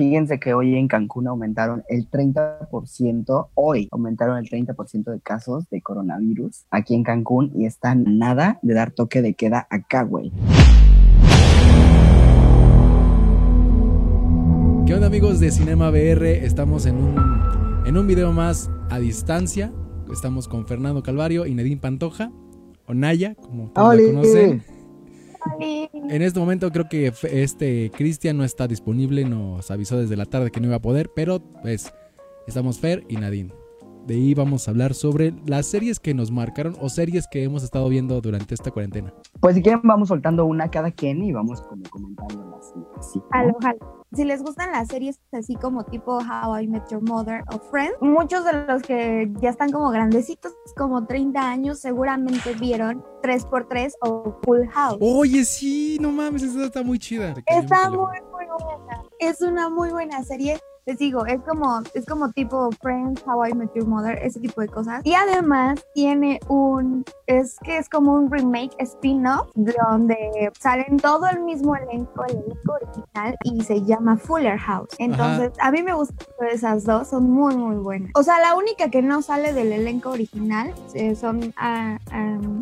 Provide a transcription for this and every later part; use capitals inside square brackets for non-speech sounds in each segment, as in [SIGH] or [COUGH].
Fíjense que hoy en Cancún aumentaron el 30%, hoy aumentaron el 30% de casos de coronavirus aquí en Cancún y están nada de dar toque de queda acá, güey. ¿Qué onda amigos de Cinema VR? Estamos en un, en un video más a distancia. Estamos con Fernando Calvario y Nedín Pantoja, o Naya, como la conocen. En este momento creo que este Cristian no está disponible, nos avisó desde la tarde que no iba a poder, pero pues estamos Fer y Nadine. De ahí vamos a hablar sobre las series que nos marcaron o series que hemos estado viendo durante esta cuarentena. Pues si quieren vamos soltando una cada quien y vamos como comentando así. así Si les gustan las series así como tipo How I Met Your Mother o Friends, muchos de los que ya están como grandecitos, como 30 años, seguramente vieron 3x3 o Full House. Oye, sí, no mames, esa está muy chida. Está muy, muy buena. Es una muy buena serie les digo, es como, es como tipo Friends, How I Met Your Mother, ese tipo de cosas. Y además tiene un, es que es como un remake spin-off donde salen todo el mismo elenco, el elenco original y se llama Fuller House. Entonces, a mí me gustan esas dos, son muy, muy buenas. O sea, la única que no sale del elenco original eh, son ah,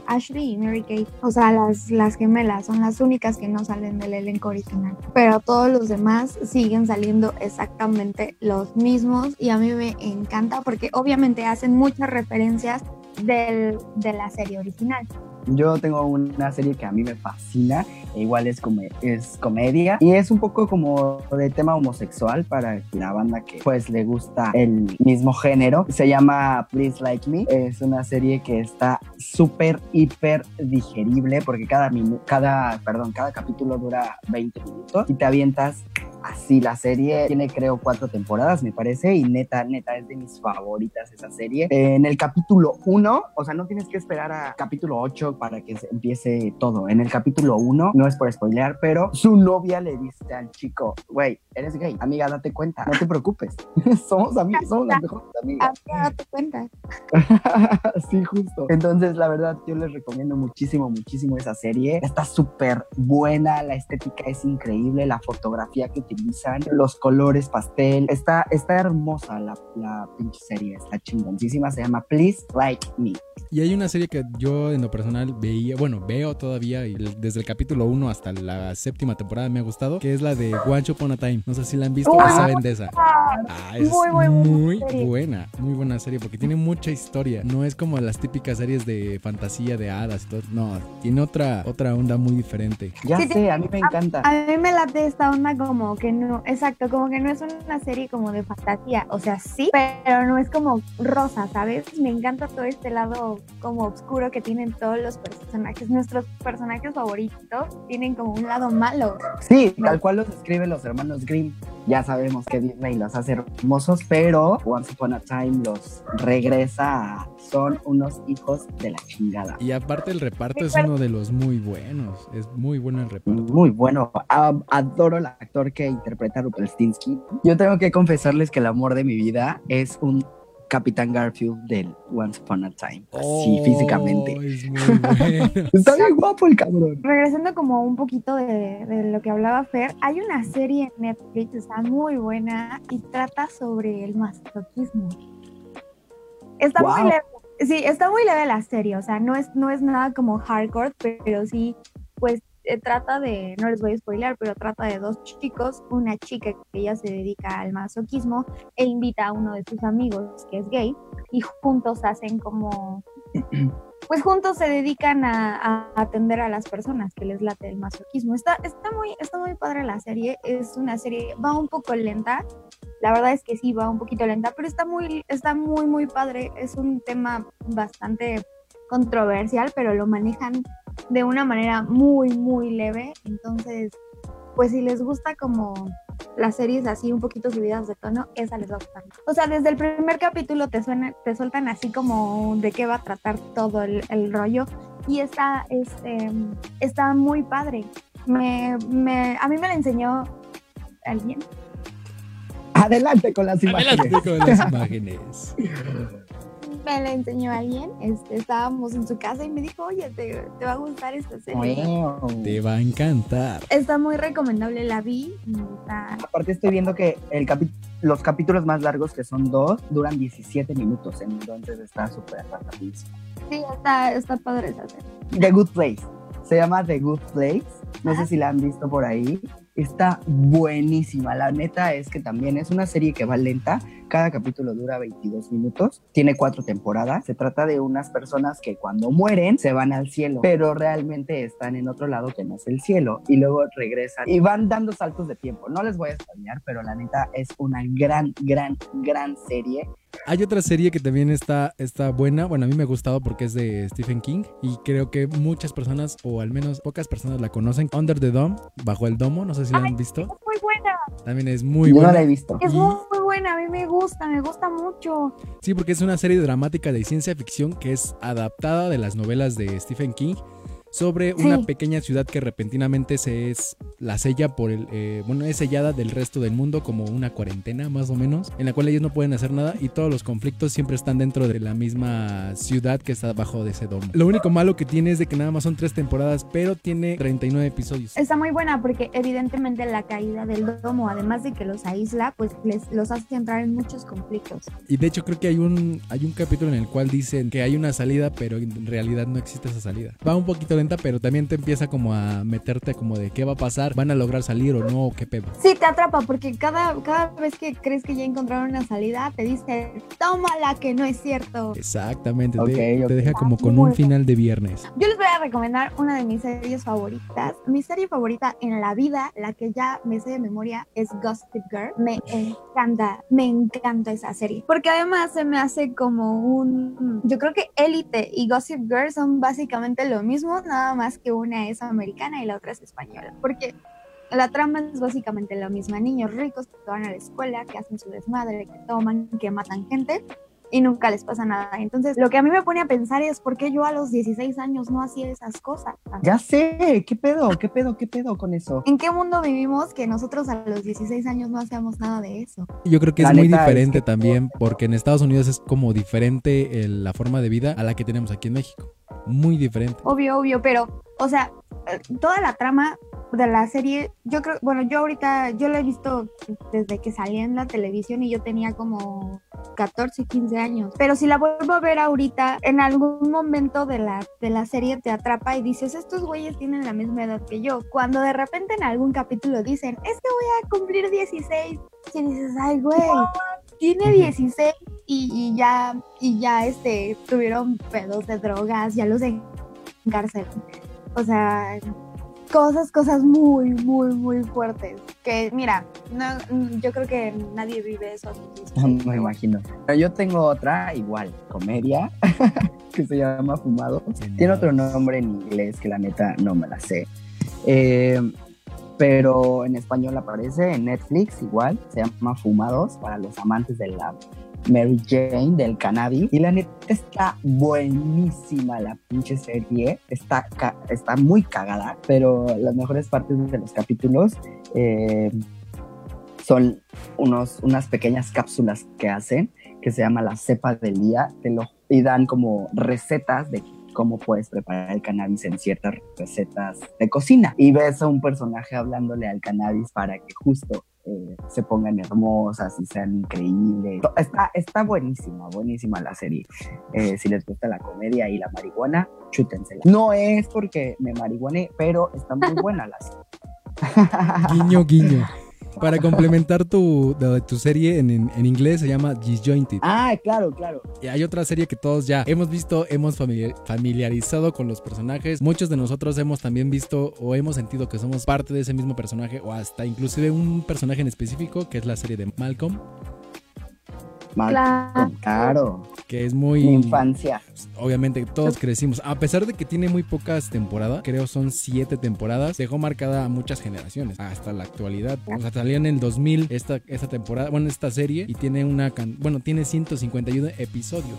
Ashley y Mary Kate. O sea, las, las gemelas son las únicas que no salen del elenco original. Pero todos los demás siguen saliendo exactamente los mismos y a mí me encanta porque obviamente hacen muchas referencias del, de la serie original. Yo tengo una serie que a mí me fascina, e igual es, como, es comedia y es un poco como de tema homosexual para la banda que pues le gusta el mismo género. Se llama Please Like Me. Es una serie que está súper, hiper digerible porque cada, cada, perdón, cada capítulo dura 20 minutos y te avientas así la serie. Tiene creo cuatro temporadas, me parece, y neta, neta, es de mis favoritas esa serie. En el capítulo 1, o sea, no tienes que esperar a capítulo 8 para que se empiece todo. En el capítulo 1, no es por spoilear, pero su novia le dice al chico, güey, eres gay, amiga, date cuenta, no te preocupes, [LAUGHS] somos amigos, somos las mejores amigas. date cuenta. [LAUGHS] sí, justo. Entonces, la verdad, yo les recomiendo muchísimo, muchísimo esa serie. Está súper buena, la estética es increíble, la fotografía que utilizan, los colores pastel. Está, está hermosa la, la pinche serie, está chingoncísima. Se llama Please Like Me. Y hay una serie que yo en lo personal veía, bueno, veo todavía y desde el capítulo 1 hasta la séptima temporada me ha gustado, que es la de One Upon a Time. No sé si la han visto o saben de esa. Ah, es muy, muy, buena, muy buena serie porque tiene mucha historia. No es como las típicas series de fantasía de hadas y todo. No, tiene otra, otra onda muy diferente. Ya sé, a mí me encanta. A, a mí me late esta onda como que no, exacto, como que no es una serie como de fantasía. O sea, sí, pero no es como rosa, ¿sabes? Me encanta todo este lado como oscuro que tienen todos los personajes. Nuestros personajes favoritos tienen como un lado malo. Sí, tal cual los escriben los hermanos Grimm. Ya sabemos que Disney los hace hermosos, pero Once Upon a Time los regresa son unos hijos de la chingada. Y aparte el reparto es uno de los muy buenos. Es muy bueno el reparto. Muy bueno. adoro al actor que interpreta a Rupelstinsky. Yo tengo que confesarles que el amor de mi vida es un Capitán Garfield del Once Upon a Time. Así oh, físicamente. [LAUGHS] Está bien guapo el cabrón. Regresando como un poquito de, lo que hablaba Fer, hay una serie en Netflix, está muy buena y trata sobre el masoquismo. Está muy leve. Sí, está muy leve la serie, o sea, no es, no es nada como hardcore, pero sí, pues trata de, no les voy a spoiler, pero trata de dos chicos, una chica que ella se dedica al masoquismo e invita a uno de sus amigos que es gay y juntos hacen como, [CLEARS THROAT] pues juntos se dedican a, atender a las personas que les late el masoquismo. Está, está, muy, está muy padre la serie, es una serie, va un poco lenta, la verdad es que sí, va un poquito lenta, pero está muy, está muy, muy padre, es un tema bastante controversial, pero lo manejan de una manera muy, muy leve. Entonces, pues si les gusta como las series así un poquito subidas de tono, esa les va a gustar. O sea, desde el primer capítulo te, suena, te sueltan así como de qué va a tratar todo el, rollo y está, este, está muy padre. Me, me, a mí me la enseñó alguien. Adelante con las imágenes. Adelante con las imágenes. [LAUGHS] me la enseñó alguien. Este, estábamos en su casa y me dijo, oye, te, va a gustar esta serie. Te va a encantar. Está muy recomendable, la vi. Aparte estoy viendo que el los capítulos más largos, que son dos, duran 17 minutos, entonces está súper rapidísimo. Sí, está, está padre esa serie. The Good Place. Se llama The Good Place. No sé si la han visto por ahí. Está buenísima. La neta es que también es una serie que va lenta. Cada capítulo dura 22 minutos. Tiene cuatro temporadas. Se trata de unas personas que cuando mueren se van al cielo, pero realmente están en otro lado que no es el cielo. Y luego regresan y van dando saltos de tiempo. No les voy a extrañar, pero la neta es una gran, gran, gran serie hay otra serie que también está, está buena. Bueno, a mí me ha gustado porque es de Stephen King. Y creo que muchas personas, o al menos pocas personas la conocen. Under the Dome, bajo el domo. No sé si la han visto. Es muy buena. También es muy buena. No la he visto. Es muy, muy buena. A mí me gusta, me gusta mucho. Sí, porque es una serie dramática de ciencia ficción que es adaptada de las novelas de Stephen King sobre una pequeña ciudad que repentinamente se es la sella por el eh, bueno es sellada del resto del mundo como una cuarentena más o menos en la cual ellos no pueden hacer nada y todos los conflictos siempre están dentro de la misma ciudad que está bajo de ese domo. Lo único malo que tiene es de que nada más son tres temporadas pero tiene 39 episodios. Está muy buena porque evidentemente la caída del domo además de que los aísla pues les los hace entrar en muchos conflictos. Y de hecho creo que hay un hay un capítulo en el cual dicen que hay una salida pero en realidad no existe esa salida. Va un poquito pero también te empieza como a meterte como de qué va a pasar, van a lograr salir o no, qué pedo. Sí, te atrapa porque cada, cada vez que crees que ya encontraron una salida, te dice, tómala, que no es cierto. Exactamente, te, deja como con un final de viernes. Yo les voy a recomendar una de mis series favoritas. Mi serie favorita en la vida, la que ya me sé de memoria, es Gossip Girl. Me encanta, me encanta esa serie. Porque además se me hace como un... Yo creo que Elite y Gossip Girl son básicamente lo mismo, nada más que una es americana y la otra es española, porque la trama es básicamente la misma, niños ricos que van a la escuela, que hacen su desmadre, que toman, que matan gente y nunca les pasa nada. Entonces, lo que a mí me pone a pensar es por qué yo a los 16 años no hacía esas cosas. Ya sé, ¿qué pedo? ¿Qué pedo? ¿Qué pedo con eso? ¿En qué mundo vivimos que nosotros a los 16 años no hacíamos nada de eso? Yo creo que es muy diferente también, porque en Estados Unidos es como diferente la forma de vida a la que tenemos aquí en México muy diferente. Obvio, obvio, pero, o sea, toda la trama de la serie, yo creo, bueno, yo ahorita, yo la he visto desde que salía en la televisión y yo tenía como 14, 15 años, pero si la vuelvo a ver ahorita, en algún momento de la, de la serie te atrapa y dices, estos güeyes tienen la misma edad que yo, cuando de repente en algún capítulo dicen, es que voy a cumplir 16, y dices, ay, güey, [LAUGHS] tiene 16 y, ya, y ya este, tuvieron pedos de drogas, ya los encarcelan. O sea, cosas, cosas muy, muy, muy fuertes. Que mira, no, yo creo que nadie vive eso. [LAUGHS] Me imagino. Yo tengo otra igual, comedia, [LAUGHS] que se llama Fumado. Tiene otro nombre en inglés que la neta no me la sé. Eh, pero en español aparece en Netflix igual, se llama Fumados para los amantes de la Mary Jane del cannabis. Y la neta está buenísima la pinche serie, está, está muy cagada, pero las mejores partes de los capítulos eh, son unos, unas pequeñas cápsulas que hacen que se llama la cepa del día. Y dan como recetas de cómo puedes preparar el cannabis en ciertas recetas de cocina. Y ves a un personaje hablándole al cannabis para que justo eh, se pongan hermosas y sean increíbles. Está, está buenísima, buenísima la serie. Eh, si les gusta la comedia y la marihuana, chútensela. No es porque me marihuane, pero está muy buena la serie. guiño, guiño. [LAUGHS] Para complementar tu, tu serie en, en, inglés se llama Disjointed. Ah, claro, claro. Y hay otra serie que todos ya hemos visto, hemos familiarizado con los personajes. Muchos de nosotros hemos también visto o hemos sentido que somos parte de ese mismo personaje o hasta inclusive un personaje en específico que es la serie de Malcolm claro. Que es muy... infancia. Obviamente todos crecimos. A pesar de que tiene muy pocas temporadas, creo son siete temporadas, dejó marcada a muchas generaciones. Hasta la actualidad. O sea, salió en el 2000 esta, esta temporada, bueno, esta serie y tiene una... Bueno, tiene 151 episodios.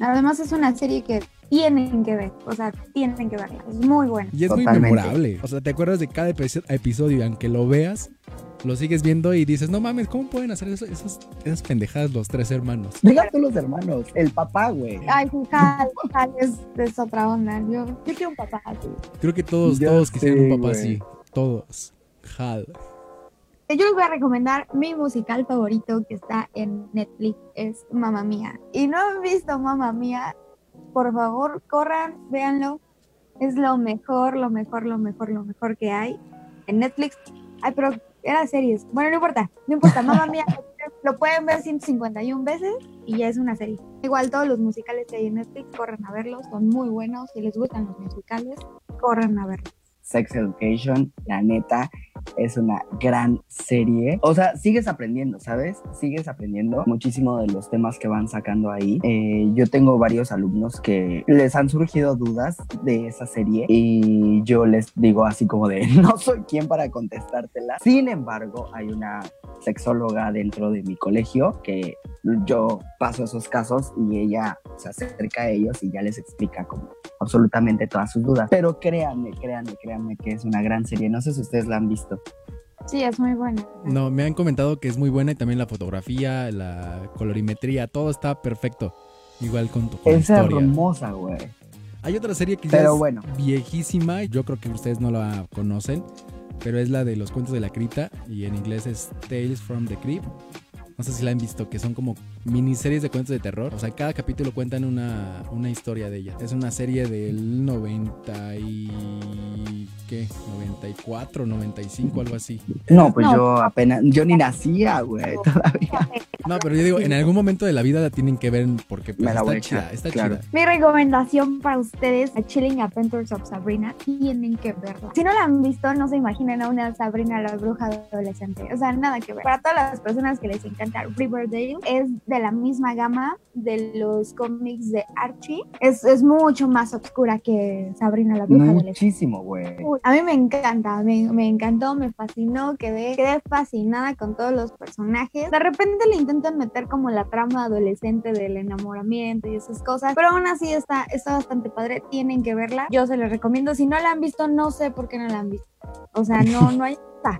Además es una serie que tienen que ver, o sea, tienen que verla, es muy buena. Y es muy memorable, o sea, te acuerdas de cada episodio, aunque lo veas, lo sigues viendo y dices, no mames, ¿cómo pueden hacer eso, esas, esas pendejadas los tres hermanos? Diga tú los hermanos, el papá, güey. Ay, Hal, Hal es, es, otra onda. Yo, yo quiero un papá así. Creo que todos, todos quisieran un papá así. Todos. Hal. Yo les voy a recomendar mi musical favorito que está en Netflix, es Mamma Mía. Y no han visto Mamma Mía, por favor, corran, véanlo. Es lo mejor, lo mejor, lo mejor, lo mejor que hay en Netflix. Ay, pero era series. Bueno, no importa, no importa. Mamma Mía [LAUGHS] lo pueden ver 151 veces y ya es una serie. Igual todos los musicales en Netflix, corran a verlos, son muy buenos. Si les gustan los musicales, corran a verlos. Sex Education, la neta, es una gran serie. O sea, sigues aprendiendo, ¿sabes? Sigues aprendiendo muchísimo de los temas que van sacando ahí. Eh, yo tengo varios alumnos que les han surgido dudas de esa serie y yo les digo así como de, [LAUGHS] no soy quien para contestártela. Sin embargo, hay una sexóloga dentro de mi colegio que yo paso esos casos y ella se acerca a ellos y ya les explica como absolutamente todas sus dudas. Pero créanme, créanme, créanme que es una gran serie. No sé si ustedes la han visto. Sí, es muy buena. No, me han comentado que es muy buena y también la fotografía, la colorimetría, todo está perfecto. Igual con tu Es hermosa, güey. Hay otra serie que ya es viejísima, yo creo que ustedes no la conocen, pero es la de los cuentos de la cripta y en inglés es Tales from the Crypt no sé si la han visto, que son como miniseries de cuentos de terror. O sea, cada capítulo cuentan una, una historia de ella. Es una serie del 90 y... ¿Qué? 94, 95, algo así. No, pues yo apenas, yo ni nacía, güey, todavía. No, pero yo digo, en algún momento de la vida la tienen que ver porque pues, está chida, está chida. Mi recomendación para ustedes, A Chilling Adventures of Sabrina, tienen que verla. Si no la han visto, no se imaginen a una Sabrina la bruja adolescente. O sea, nada que ver. Para todas las personas que les encanta Riverdale, es de la misma gama de los cómics de Archie. Es, es mucho más oscura que Sabrina la bruja adolescente. Muchísimo, güey. A mí me encanta, me, me encantó, me fascinó, quedé, quedé fascinada con todos los personajes. De repente le intento meter como la trama adolescente del enamoramiento y esas cosas, pero aún así está, está bastante padre, tienen que verla, yo se les recomiendo, si no la han visto, no sé por qué no la han visto, o sea, no, no hay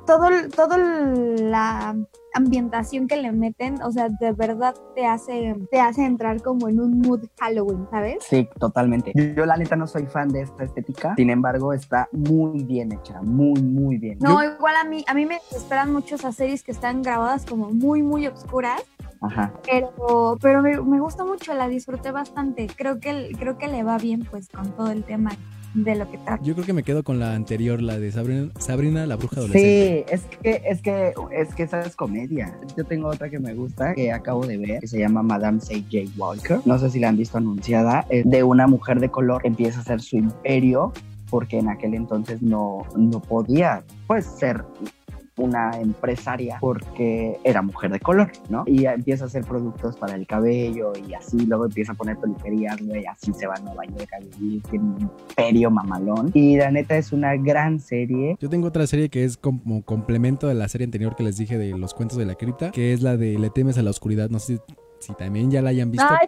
todo, todo la ambientación que le meten, o sea, de verdad te hace, te hace entrar como en un mood Halloween, ¿sabes? Sí, totalmente. Yo la neta no soy fan de esta estética, sin embargo está muy bien hecha, muy, muy bien. No, igual a mí, a mí me esperan mucho esas series que están grabadas como muy, muy oscuras. Ajá. Pero, pero me, me gusta mucho, la disfruté bastante. Creo que, creo que le va bien pues con todo el tema de lo que trata. Yo creo que me quedo con la anterior, la de Sabrina, Sabrina la bruja adolescente. Sí, es que, es que, es que esa es comedia. Yo tengo otra que me gusta, que acabo de ver, que se llama Madame C.J. Walker. No sé si la han visto anunciada, es de una mujer de color que empieza a hacer su imperio porque en aquel entonces no, no podía pues ser una empresaria porque era mujer de color, ¿no? Y empieza a hacer productos para el cabello y así, luego empieza a poner peluquerías, y así se va a Nueva York a vivir, tiene un imperio mamalón. Y la neta es una gran serie. Yo tengo otra serie que es como complemento de la serie anterior que les dije de los cuentos de la cripta, que es la de Le temes a la oscuridad. No sé si, también ya la hayan visto. Ay,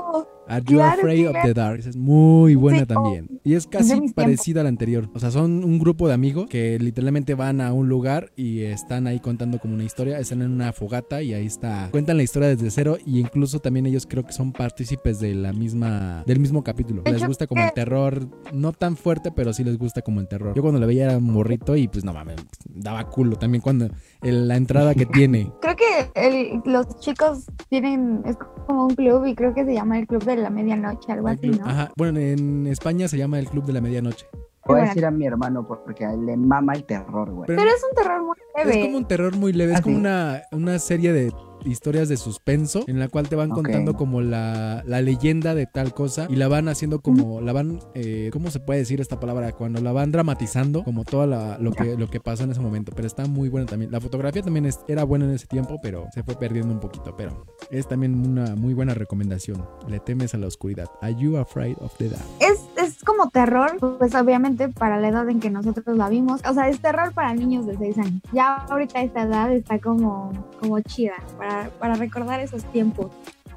claro. Are You Afraid of the Dark? Es muy buena también. Y es casi parecida a la anterior. O sea, son un grupo de amigos que literalmente van a un lugar y están ahí contando como una historia. Están en una fogata y ahí está. Cuentan la historia desde cero y incluso también ellos creo que son partícipes de la misma, del mismo capítulo. Les gusta como el terror, no tan fuerte, pero sí les gusta como el terror. Yo cuando la veía era morrito y pues no mames, daba culo también cuando la entrada que [LAUGHS] tiene. Creo que los chicos tienen, es como un club y creo que se llama el Club de la medianoche, algo así, ¿no? Ajá, bueno, en España se llama el Club de la Medianoche. Voy a decir a mi hermano porque a él le mama el terror, güey. Pero, es un terror muy leve. Es como un terror muy leve, es ¿Ah, como una, una serie de historias de suspenso en la cual te van contando como la, la, leyenda de tal cosa y la van haciendo como, la van, eh, ¿cómo se puede decir esta palabra? Cuando la van dramatizando como todo lo, que, lo que pasó en ese momento, pero está muy buena también. La fotografía también era buena en ese tiempo, pero se fue perdiendo un poquito, pero es también una muy buena recomendación. Le temes a la oscuridad. Are you afraid of the dark? Es, es como terror, pues obviamente para la edad en que nosotros la vimos, o sea, es terror para niños de 6 años. Ya ahorita esta edad está como, como chida para para, recordar esos tiempos.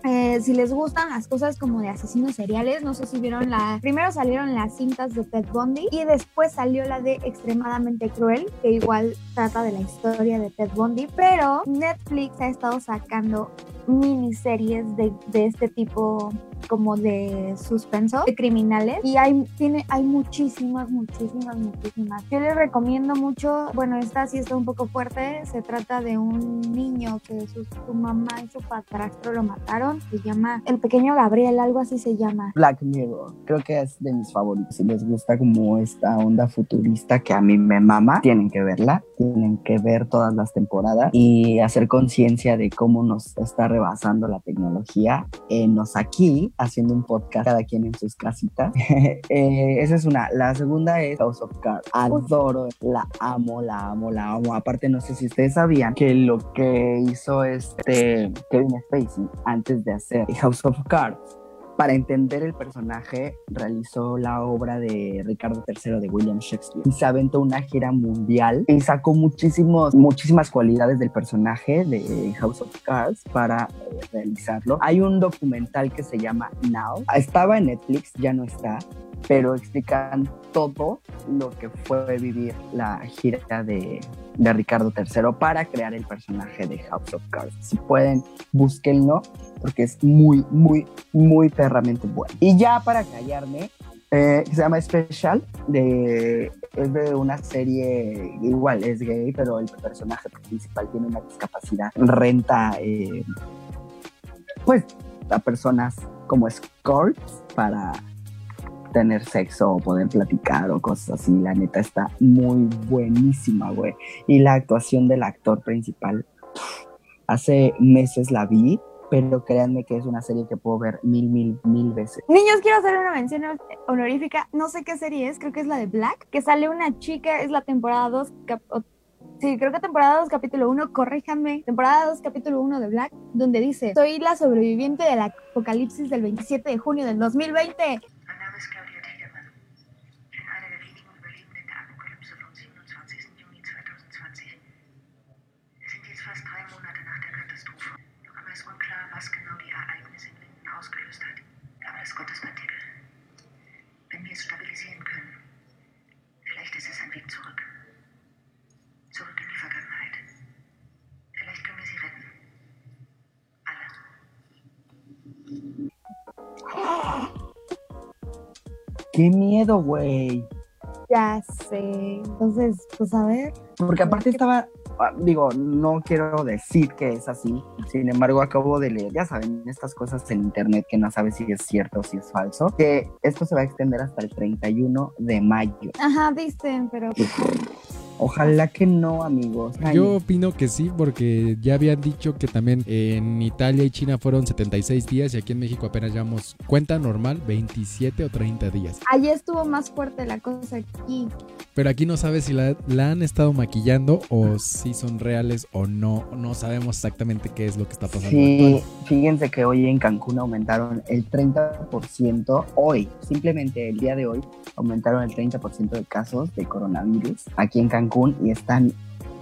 eh, si les gustan las cosas como de asesinos seriales, no sé si vieron la... Primero salieron las cintas de Ted Bundy y después salió la de Extremadamente Cruel, que igual trata de la historia de Ted Bundy, pero Netflix ha estado sacando miniseries de, de este tipo como de suspenso, de criminales. Y hay, tiene, hay muchísimas, muchísimas, muchísimas. Yo les recomiendo mucho, bueno, esta sí está un poco fuerte. Se trata de un niño que su, mamá y su padrastro lo mataron. Se llama El Pequeño Gabriel, algo así se llama. Black Mirror, creo que es de mis favoritos. Si les gusta como esta onda futurista que a mí me mama, tienen que verla. Tienen que ver todas las temporadas y hacer conciencia de cómo nos está rebasando la tecnología. Eh, nos aquí haciendo un podcast, cada quien en sus casitas. [LAUGHS] Eh, esa es una. La segunda es House of Cards. Adoro, la amo, la amo, la amo. Aparte, no sé si ustedes sabían que lo que hizo este Kevin Spacey antes de hacer House of Cards para entender el personaje, realizó la obra de Ricardo III de William Shakespeare y se aventó una gira mundial y sacó muchísimos, muchísimas cualidades del personaje de House of Cards para eh, realizarlo. Hay un documental que se llama Now. Estaba en Netflix, ya no está, pero explican todo lo que fue vivir la gira de, de, Ricardo III para crear el personaje de House of Cards. Si pueden, búsquenlo porque es muy, muy, muy perramente bueno. Y ya para callarme, eh, se llama Special, de, es de una serie, igual es gay, pero el personaje principal tiene una discapacidad, renta, eh, pues, a personas como escorts para tener sexo o poder platicar o cosas así. La neta está muy buenísima, güey. Y la actuación del actor principal, hace meses la vi, pero créanme que es una serie que puedo ver mil, mil, mil veces. Niños, quiero hacer una mención honorífica. No sé qué serie es, creo que es la de Black, que sale una chica, es la temporada 2, Sí, creo que temporada 2, capítulo 1, corríjanme. Temporada 2, capítulo 1 de Black, donde dice: Soy la sobreviviente del apocalipsis del 27 de junio del 2020. Qué miedo, güey. Ya sé. Entonces, pues a ver. Porque aparte estaba, ah, digo, no quiero decir que es así. Sin embargo, acabo de leer, ya saben, estas cosas en internet que no sabes si es cierto o si es falso, que esto se va a extender hasta el 31 de mayo. Ajá, dicen, pero... [LAUGHS] Ojalá que no, amigos. Yo opino que sí, porque ya habían dicho que también en Italia y China fueron 76 días y aquí en México apenas llevamos cuenta normal 27 o 30 días. Allí estuvo más fuerte la cosa aquí. Pero aquí no sabes si la, han estado maquillando o si son reales o no. No sabemos exactamente qué es lo que está pasando. Sí, fíjense que hoy en Cancún aumentaron el 30%. Hoy, simplemente el día de hoy, aumentaron el 30% de casos de coronavirus aquí en Cancún y están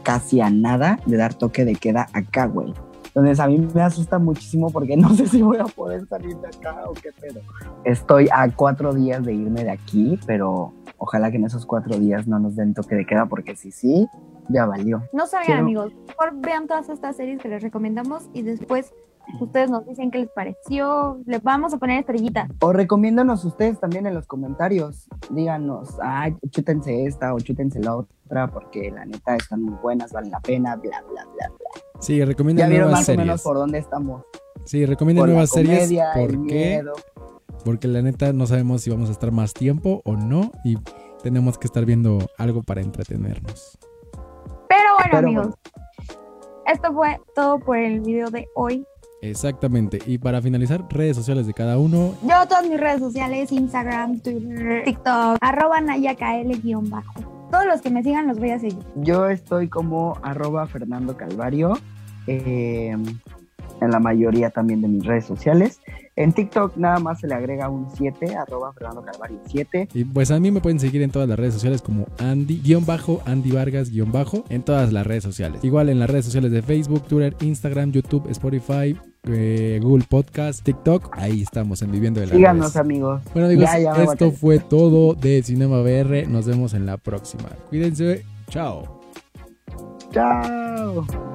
casi a nada de dar toque de queda acá, güey. Entonces a mí me asusta muchísimo porque [LAUGHS] no sé si voy a poder salir de acá o qué pedo. Estoy a cuatro días de irme de aquí, pero ojalá que en esos cuatro días no nos den toque de queda porque si sí, ya valió. No salgan amigos, mejor vean todas estas series que les recomendamos y después Ustedes nos dicen qué les pareció. Les vamos a poner estrellita. O recomiéndanos ustedes también en los comentarios. Díganos, ay, chútense esta o chútense la otra porque la neta están muy buenas, valen la pena, bla, bla, bla, bla. Sí, recomiendan ya vieron más o menos por dónde estamos. Sí, recomiendan nuevas series. ¿Por qué? Porque la neta no sabemos si vamos a estar más tiempo o no y tenemos que estar viendo algo para entretenernos. Pero bueno, amigos. Esto fue todo por el video de hoy. Exactamente. Y para finalizar, redes sociales de cada uno. Yo todas mis redes sociales, Instagram, Twitter, TikTok, arroba nayakl-bajo. Todos los que me sigan los voy a seguir. Yo estoy como arroba Fernando Calvario. Eh, en la mayoría también de mis redes sociales. En TikTok nada más se le agrega un 7, arroba Fernando Calvario 7. Y pues a mí me pueden seguir en todas las redes sociales como Andy, guion bajo, Andy Vargas, bajo, en todas las redes sociales. Igual en las redes sociales de Facebook, Twitter, Instagram, YouTube, Spotify, eh, Google Podcast, TikTok. Ahí estamos en Viviendo de la Síganos, amigos. Bueno, amigos, esto fue todo de Cinema VR. Nos vemos en la próxima. Cuídense. Chao. Chao.